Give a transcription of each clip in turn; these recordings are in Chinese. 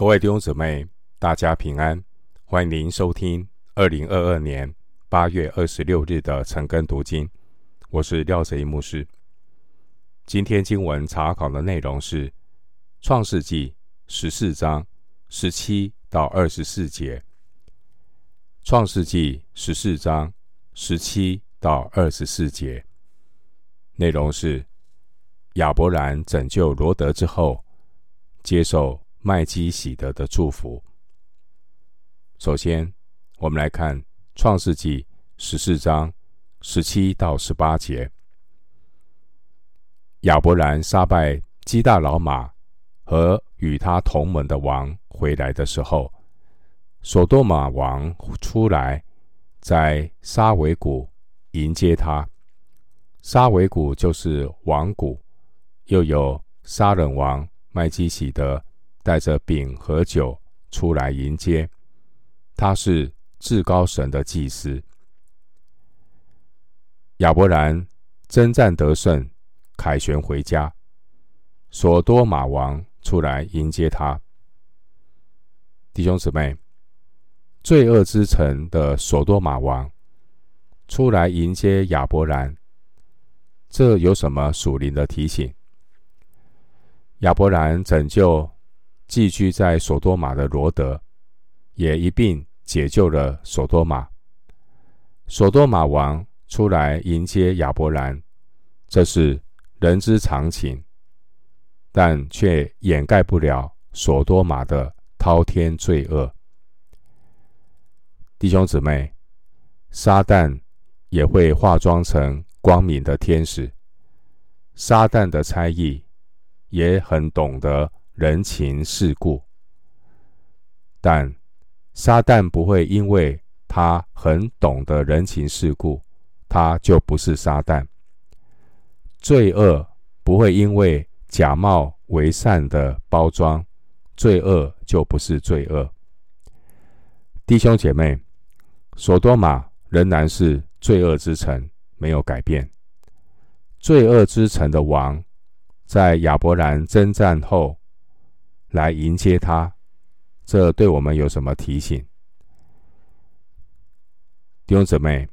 各位弟兄姊妹，大家平安！欢迎您收听二零二二年八月二十六日的晨更读经。我是廖泽一牧师。今天经文查考的内容是《创世纪》十四章十七到二十四节。《创世纪》十四章十七到二十四节内容是亚伯兰拯救罗德之后，接受。麦基洗德的祝福。首先，我们来看《创世纪》十四章十七到十八节。亚伯兰杀败基大老马和与他同门的王回来的时候，所多玛王出来，在沙维谷迎接他。沙维谷就是王谷，又有沙冷王麦基洗德。带着饼和酒出来迎接，他是至高神的祭司。亚伯兰征战得胜，凯旋回家，所多玛王出来迎接他。弟兄姊妹，罪恶之城的所多玛王出来迎接亚伯兰，这有什么属灵的提醒？亚伯兰拯救。寄居在所多玛的罗德，也一并解救了所多玛。所多玛王出来迎接亚伯兰，这是人之常情，但却掩盖不了所多玛的滔天罪恶。弟兄姊妹，撒旦也会化妆成光明的天使，撒旦的猜疑也很懂得。人情世故，但撒旦不会因为他很懂得人情世故，他就不是撒旦。罪恶不会因为假冒为善的包装，罪恶就不是罪恶。弟兄姐妹，所多玛仍然是罪恶之城，没有改变。罪恶之城的王，在亚伯兰征战后。来迎接他，这对我们有什么提醒？弟兄姊妹，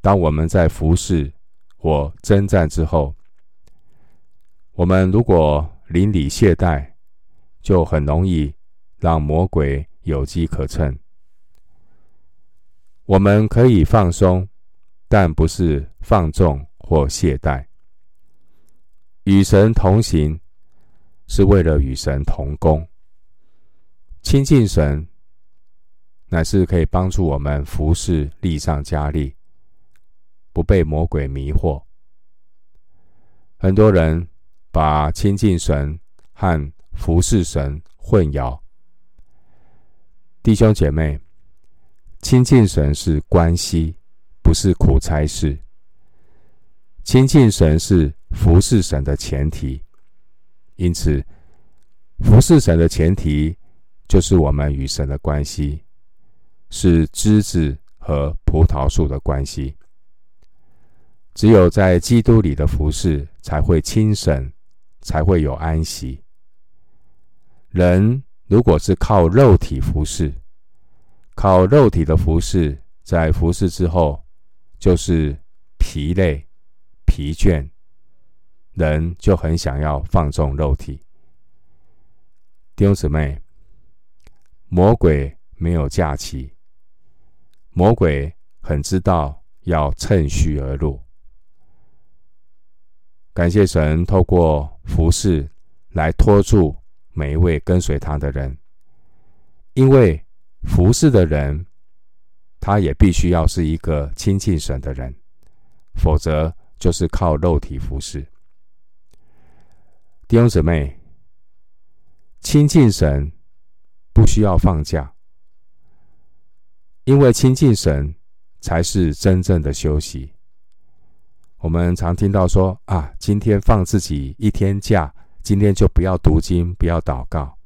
当我们在服侍或征战之后，我们如果邻里懈怠，就很容易让魔鬼有机可乘。我们可以放松，但不是放纵或懈怠。与神同行。是为了与神同工，亲近神，乃是可以帮助我们服侍力上加力，不被魔鬼迷惑。很多人把亲近神和服侍神混淆。弟兄姐妹，亲近神是关系，不是苦差事。亲近神是服侍神的前提。因此，服侍神的前提就是我们与神的关系是枝子和葡萄树的关系。只有在基督里的服侍，才会亲神，才会有安息。人如果是靠肉体服侍，靠肉体的服侍，在服侍之后就是疲累、疲倦。人就很想要放纵肉体，弟兄姊妹，魔鬼没有假期，魔鬼很知道要趁虚而入。感谢神透过服侍来拖住每一位跟随他的人，因为服侍的人，他也必须要是一个亲近神的人，否则就是靠肉体服侍。弟兄姊妹，亲近神不需要放假，因为亲近神才是真正的休息。我们常听到说啊，今天放自己一天假，今天就不要读经，不要祷告，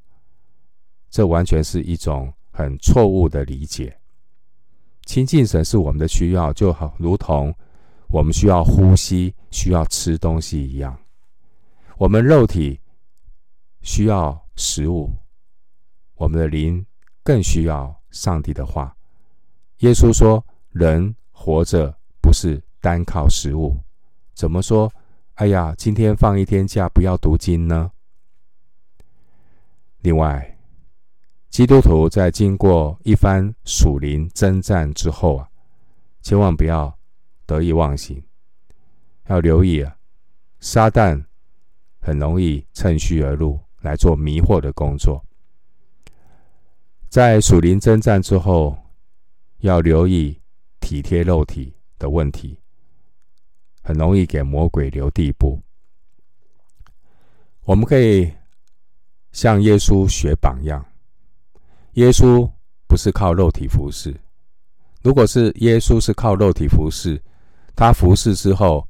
这完全是一种很错误的理解。亲近神是我们的需要，就好如同我们需要呼吸、需要吃东西一样。我们肉体需要食物，我们的灵更需要上帝的话。耶稣说：“人活着不是单靠食物。”怎么说？哎呀，今天放一天假，不要读经呢？另外，基督徒在经过一番属灵征战之后啊，千万不要得意忘形，要留意啊，撒旦很容易趁虚而入，来做迷惑的工作。在属灵征战之后，要留意体贴肉体的问题，很容易给魔鬼留地步。我们可以向耶稣学榜样。耶稣不是靠肉体服侍。如果是耶稣是靠肉体服侍，他服侍之后，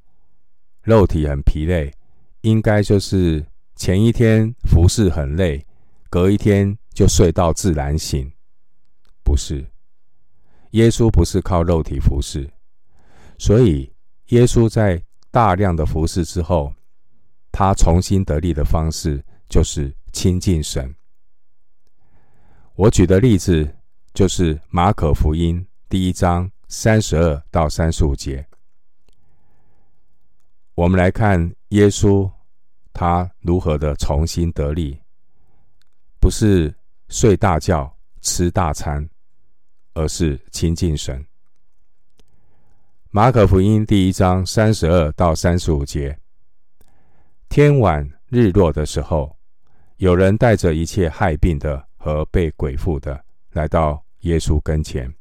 肉体很疲累，应该就是前一天服侍很累，隔一天。就睡到自然醒，不是。耶稣不是靠肉体服侍，所以耶稣在大量的服侍之后，他重新得力的方式就是亲近神。我举的例子就是马可福音第一章三十二到三十五节，我们来看耶稣他如何的重新得力，不是。睡大觉、吃大餐，而是亲近神。马可福音第一章三十二到三十五节：天晚日落的时候，有人带着一切害病的和被鬼附的来到耶稣跟前，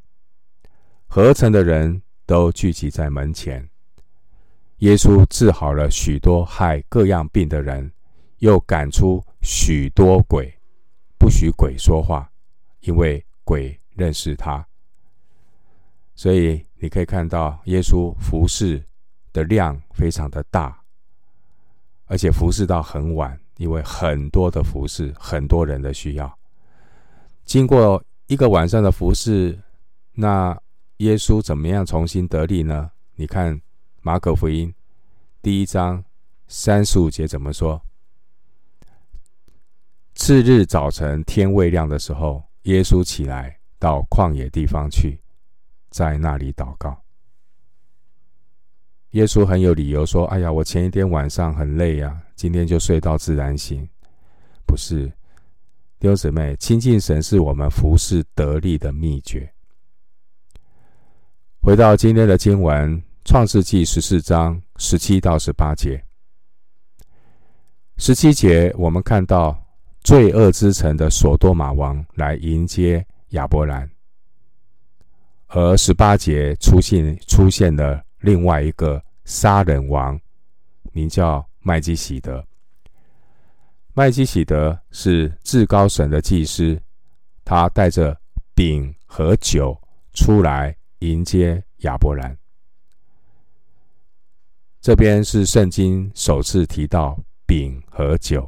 合城的人都聚集在门前。耶稣治好了许多害各样病的人，又赶出许多鬼。不许鬼说话，因为鬼认识他。所以你可以看到，耶稣服侍的量非常的大，而且服侍到很晚，因为很多的服侍，很多人的需要。经过一个晚上的服侍，那耶稣怎么样重新得力呢？你看马可福音第一章三十五节怎么说？次日早晨，天未亮的时候，耶稣起来到旷野地方去，在那里祷告。耶稣很有理由说：“哎呀，我前一天晚上很累呀，今天就睡到自然醒。”不是，弟兄姊妹，亲近神是我们服侍得力的秘诀。回到今天的经文，《创世纪》十四章十七到十八节。十七节，我们看到。罪恶之城的索多玛王来迎接亚伯兰，而十八节出现出现了另外一个杀人王，名叫麦基洗德。麦基洗德是至高神的祭司，他带着饼和酒出来迎接亚伯兰。这边是圣经首次提到饼和酒。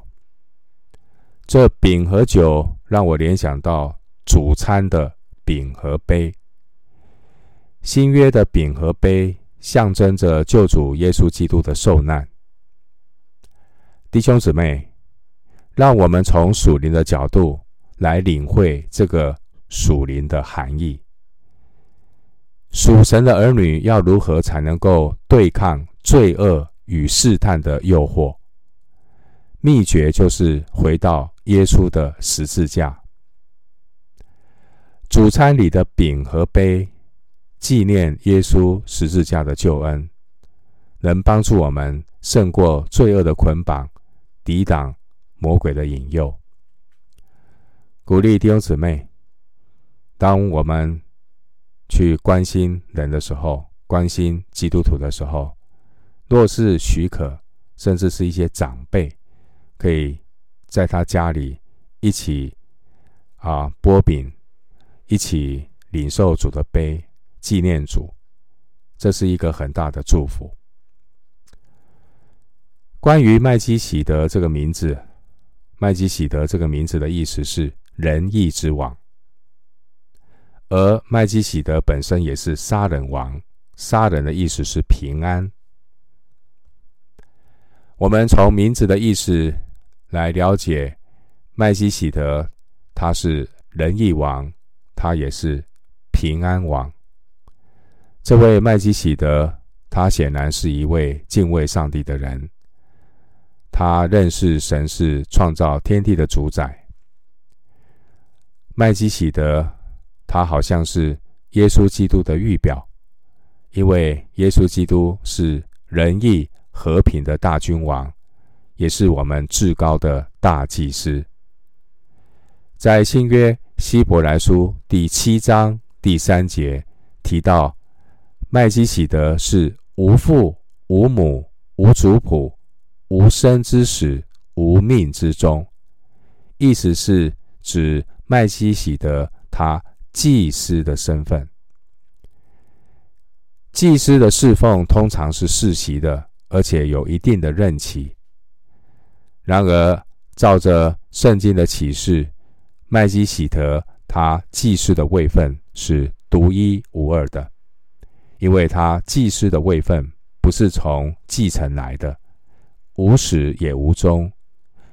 这饼和酒让我联想到主餐的饼和杯。新约的饼和杯象征着救主耶稣基督的受难。弟兄姊妹，让我们从属灵的角度来领会这个属灵的含义。属神的儿女要如何才能够对抗罪恶与试探的诱惑？秘诀就是回到耶稣的十字架。主餐里的饼和杯，纪念耶稣十字架的救恩，能帮助我们胜过罪恶的捆绑，抵挡魔鬼的引诱。鼓励弟兄姊妹，当我们去关心人的时候，关心基督徒的时候，若是许可，甚至是一些长辈。可以在他家里一起啊擘饼，一起领受主的杯，纪念主，这是一个很大的祝福。关于麦基洗德这个名字，麦基洗德这个名字的意思是仁义之王，而麦基洗德本身也是杀人王，杀人的意思是平安。我们从名字的意思来了解麦基洗德，他是仁义王，他也是平安王。这位麦基洗德，他显然是一位敬畏上帝的人。他认识神是创造天地的主宰。麦基洗德，他好像是耶稣基督的预表，因为耶稣基督是仁义和平的大君王，也是我们至高的大祭司。在新约希伯来书第七章第三节提到，麦基洗德是无父无母无族谱无生之始无命之中，意思是指麦基洗德他祭司的身份。祭司的侍奉通常是世袭的，而且有一定的任期。然而，照着圣经的启示，麦基洗德他祭司的位分是独一无二的，因为他祭司的位分不是从继承来的。无始也无终，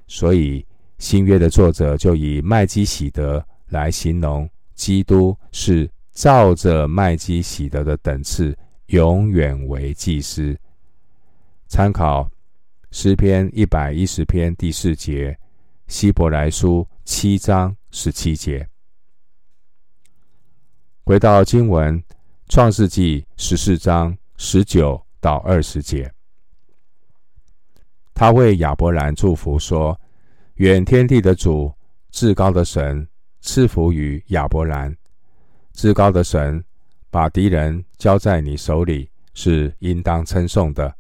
所以新约的作者就以麦基洗德来形容基督是照着麦基洗德的等次，永远为祭司。参考诗篇一百一十篇第四节，希伯来书七章十七节。回到经文，创世纪十四章十九到二十节。他为亚伯兰祝福说：“愿天地的主、至高的神赐福于亚伯兰。至高的神把敌人交在你手里，是应当称颂的。”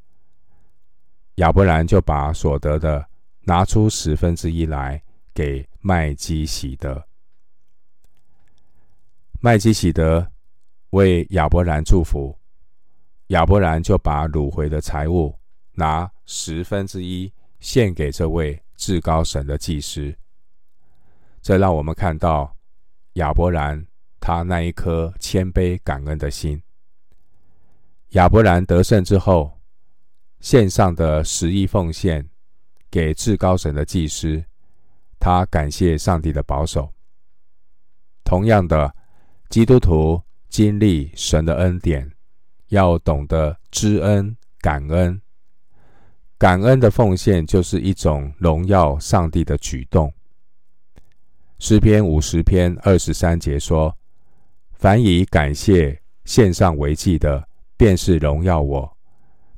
亚伯兰就把所得的拿出十分之一来给麦基洗德。麦基洗德为亚伯兰祝福，亚伯兰就把掳回的财物。拿十分之一献给这位至高神的祭司，这让我们看到亚伯兰他那一颗谦卑感恩的心。亚伯兰得胜之后，献上的十亿奉献给至高神的祭司，他感谢上帝的保守。同样的，基督徒经历神的恩典，要懂得知恩感恩。感恩的奉献就是一种荣耀上帝的举动。诗篇五十篇二十三节说：“凡以感谢献上为祭的，便是荣耀我；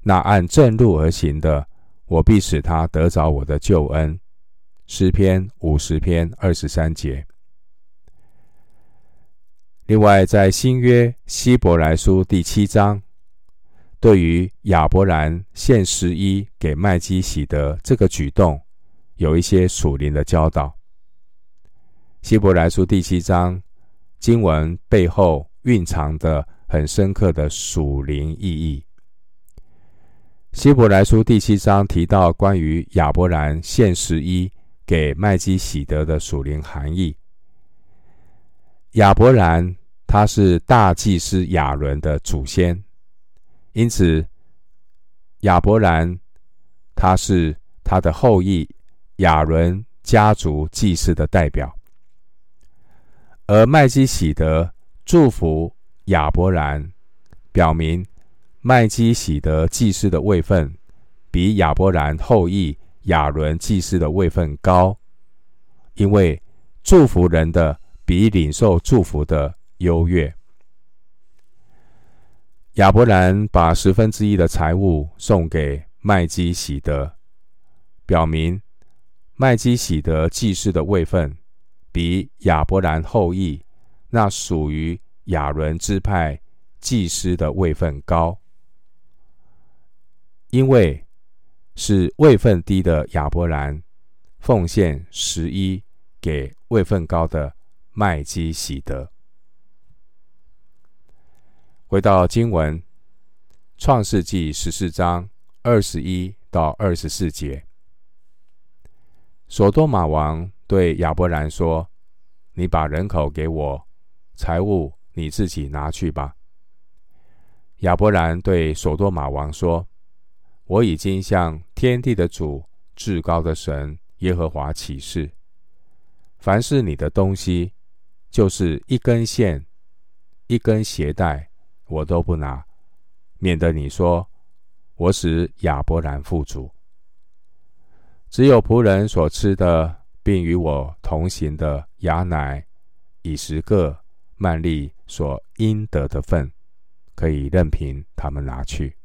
那按正路而行的，我必使他得着我的救恩。”诗篇五十篇二十三节。另外，在新约希伯来书第七章。对于亚伯兰献十一给麦基洗德这个举动，有一些属灵的教导。希伯来书第七章经文背后蕴藏的很深刻的属灵意义。希伯来书第七章提到关于亚伯兰献十一给麦基洗德的属灵含义。亚伯兰他是大祭司亚伦的祖先。因此，亚伯兰他是他的后裔亚伦家族祭司的代表，而麦基洗德祝福亚伯兰，表明麦基洗德祭司的位分比亚伯兰后裔亚伦祭司的位分高，因为祝福人的比领受祝福的优越。亚伯兰把十分之一的财物送给麦基洗德，表明麦基洗德祭司的位分比亚伯兰后裔那属于亚伦支派祭司的位分高，因为是位分低的亚伯兰奉献十一给位分高的麦基洗德。回到经文，《创世纪》十四章二十一到二十四节，所多玛王对亚伯兰说：“你把人口给我，财物你自己拿去吧。”亚伯兰对所多玛王说：“我已经向天地的主、至高的神耶和华起誓，凡是你的东西，就是一根线、一根鞋带，我都不拿，免得你说我使亚伯兰富足。只有仆人所吃的，并与我同行的雅乃、以实各、曼利所应得的份，可以任凭他们拿去。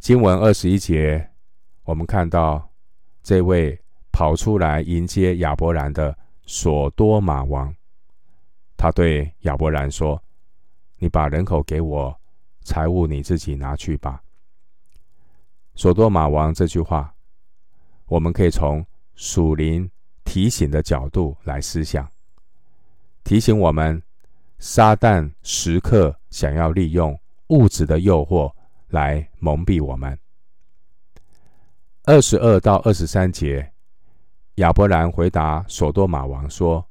经文二十一节，我们看到这位跑出来迎接亚伯兰的所多玛王，他对亚伯兰说：“你把人口给我，财物你自己拿去吧。”所多玛王这句话，我们可以从属灵提醒的角度来思想，提醒我们，撒旦时刻想要利用物质的诱惑。来蒙蔽我们。二十二到二十三节，亚伯兰回答所多玛王说：“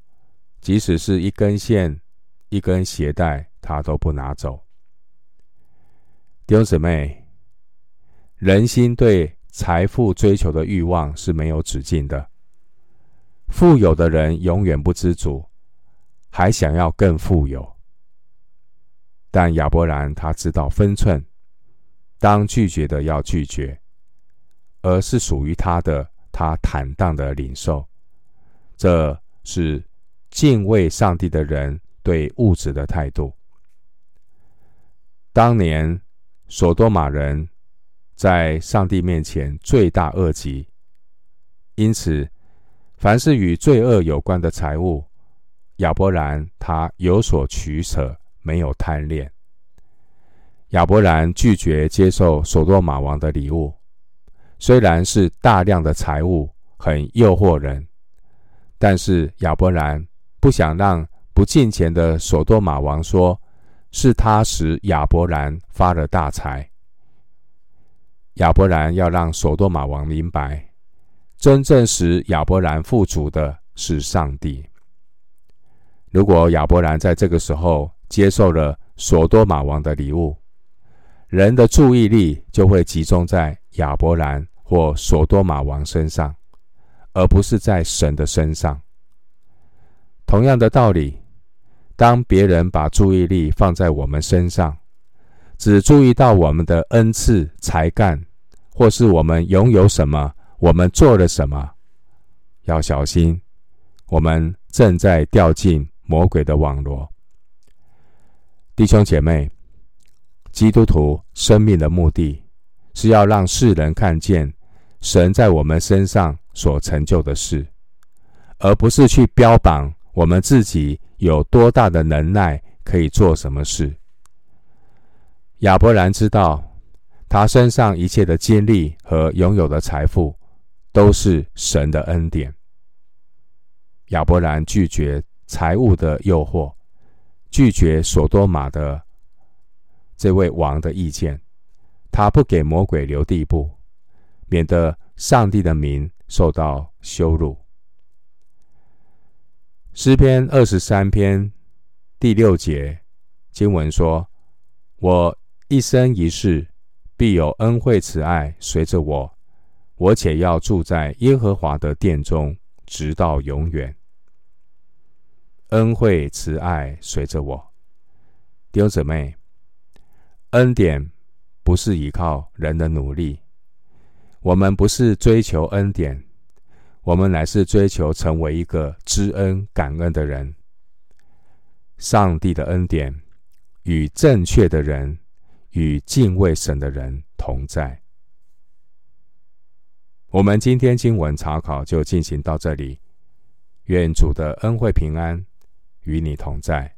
即使是一根线、一根鞋带，他都不拿走。”弟兄姊妹，人心对财富追求的欲望是没有止境的。富有的人永远不知足，还想要更富有。但亚伯兰他知道分寸。当拒绝的要拒绝，而是属于他的，他坦荡的领受。这是敬畏上帝的人对物质的态度。当年所多玛人在上帝面前罪大恶极，因此凡是与罪恶有关的财物，亚伯兰他有所取舍，没有贪恋。亚伯兰拒绝接受所多玛王的礼物，虽然是大量的财物，很诱惑人，但是亚伯兰不想让不敬虔的所多玛王说是他使亚伯兰发了大财。亚伯兰要让所多玛王明白，真正使亚伯兰富足的是上帝。如果亚伯兰在这个时候接受了所多玛王的礼物，人的注意力就会集中在亚伯兰或所多玛王身上，而不是在神的身上。同样的道理，当别人把注意力放在我们身上，只注意到我们的恩赐、才干，或是我们拥有什么，我们做了什么，要小心，我们正在掉进魔鬼的网罗。弟兄姐妹。基督徒生命的目的，是要让世人看见神在我们身上所成就的事，而不是去标榜我们自己有多大的能耐可以做什么事。亚伯兰知道，他身上一切的经历和拥有的财富，都是神的恩典。亚伯兰拒绝财物的诱惑，拒绝所多玛的。这位王的意见，他不给魔鬼留地步，免得上帝的名受到羞辱。诗篇二十三篇第六节经文说：“我一生一世必有恩惠慈爱随着我，我且要住在耶和华的殿中，直到永远。恩惠慈爱随着我。”弟兄姊妹。恩典不是依靠人的努力，我们不是追求恩典，我们乃是追求成为一个知恩感恩的人。上帝的恩典与正确的人与敬畏神的人同在。我们今天经文查考就进行到这里，愿主的恩惠平安与你同在。